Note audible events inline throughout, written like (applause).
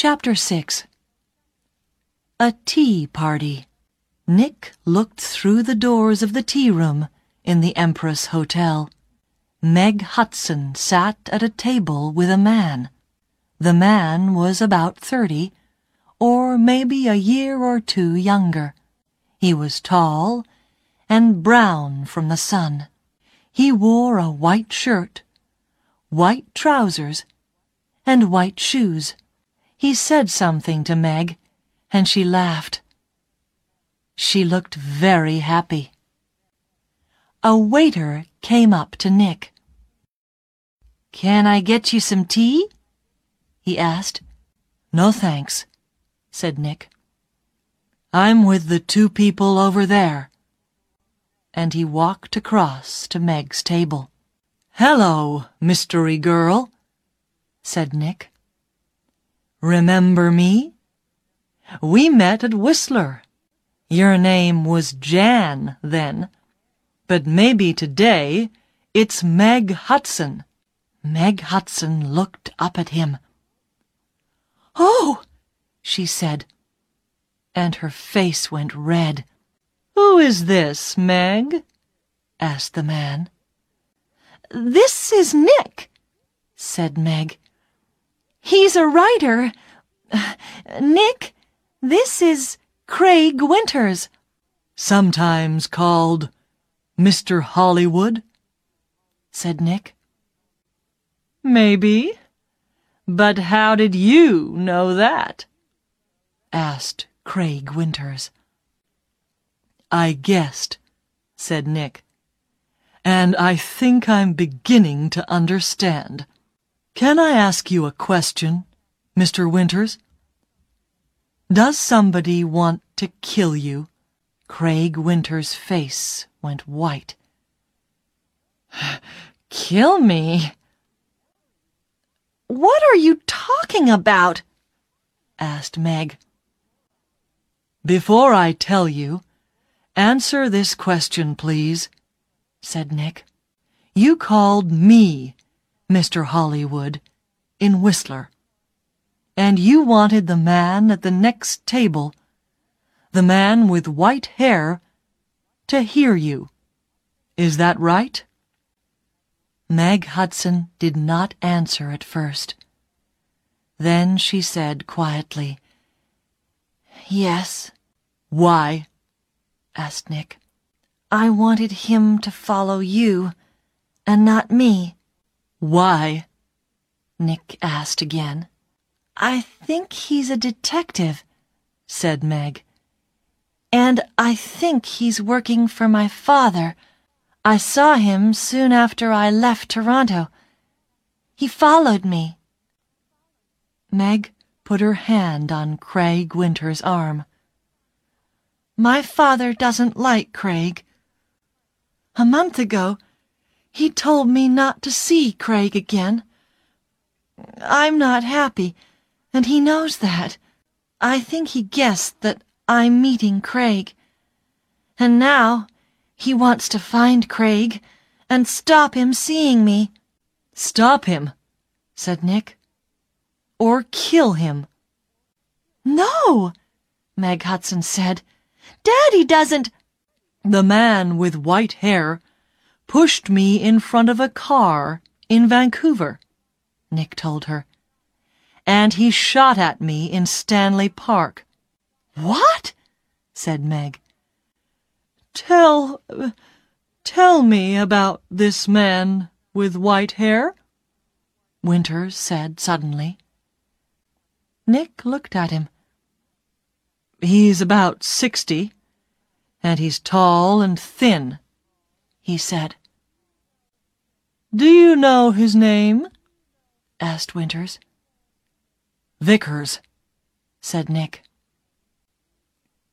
Chapter 6 A Tea Party. Nick looked through the doors of the tea room in the Empress Hotel. Meg Hutson sat at a table with a man. The man was about thirty, or maybe a year or two younger. He was tall and brown from the sun. He wore a white shirt, white trousers, and white shoes. He said something to Meg, and she laughed. She looked very happy. A waiter came up to Nick. Can I get you some tea? he asked. No thanks, said Nick. I'm with the two people over there. And he walked across to Meg's table. Hello, mystery girl, said Nick. Remember me? We met at Whistler. Your name was Jan then, but maybe today it's Meg Hutson. Meg Hutson looked up at him. Oh, she said, and her face went red. Who is this, Meg? asked the man. This is Nick, said Meg. He's a writer. Nick, this is Craig Winters. Sometimes called Mr. Hollywood, said Nick. Maybe. But how did you know that? asked Craig Winters. I guessed, said Nick. And I think I'm beginning to understand. Can I ask you a question, Mr. Winters? Does somebody want to kill you? Craig Winters' face went white. (sighs) Kill me? What are you talking about? asked Meg. Before I tell you, answer this question, please, said Nick. You called me Mr. Hollywood, in Whistler. And you wanted the man at the next table, the man with white hair, to hear you. Is that right? Meg Hutson did not answer at first. Then she said quietly, Yes. Why? asked Nick. I wanted him to follow you, and not me. Why? Nick asked again. I think he's a detective, said Meg. And I think he's working for my father. I saw him soon after I left Toronto. He followed me. Meg put her hand on Craig Winter's arm. My father doesn't like Craig. A month ago, he told me not to see Craig again. I'm not happy, and he knows that. I think he guessed that I'm meeting Craig. And now he wants to find Craig and stop him seeing me. Stop him, said Nick. Or kill him. No, Meg Hutson said. Daddy doesn't. The man with white hair pushed me in front of a car in Vancouver, Nick told her. And he shot at me in Stanley Park. What? said Meg. Tell, tell me about this man with white hair, Winters said suddenly. Nick looked at him. He's about sixty, and he's tall and thin, he said. Do you know his name? asked Winters. Vickers, said Nick.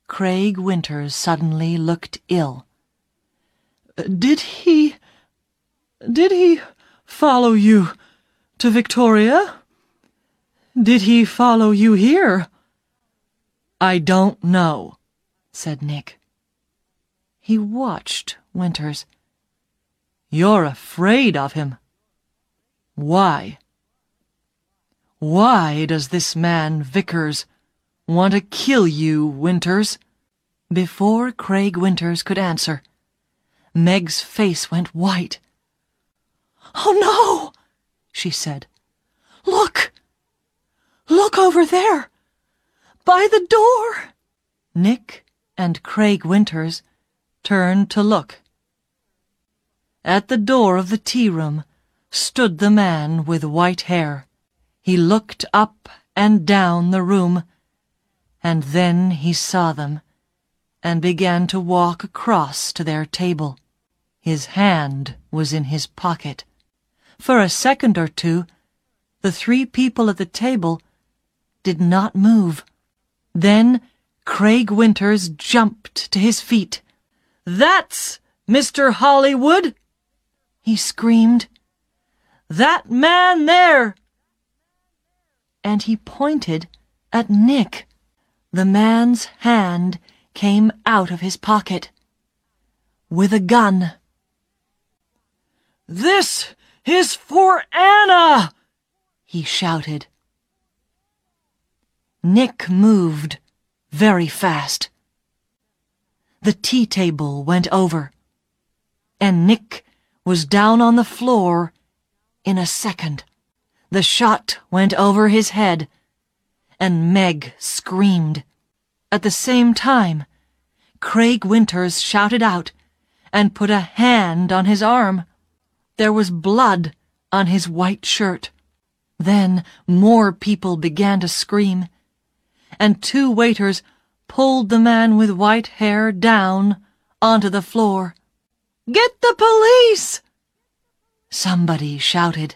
Craig Winters suddenly looked ill. Did he... did he follow you to Victoria? Did he follow you here? I don't know, said Nick. He watched Winters. You're afraid of him. Why? Why does this man, Vickers, want to kill you, Winters? Before Craig Winters could answer, Meg's face went white. Oh no, she said. Look! Look over there! By the door! Nick and Craig Winters turned to look. At the door of the tea room stood the man with white hair. He looked up and down the room, and then he saw them and began to walk across to their table. His hand was in his pocket. For a second or two, the three people at the table did not move. Then Craig Winters jumped to his feet. That's Mr. Hollywood! He screamed. That man there! And he pointed at Nick. The man's hand came out of his pocket with a gun. This is for Anna! he shouted. Nick moved very fast. The tea table went over, and Nick was down on the floor in a second. The shot went over his head, and Meg screamed. At the same time, Craig Winters shouted out and put a hand on his arm. There was blood on his white shirt. Then more people began to scream, and two waiters pulled the man with white hair down onto the floor. Get the police! Somebody shouted.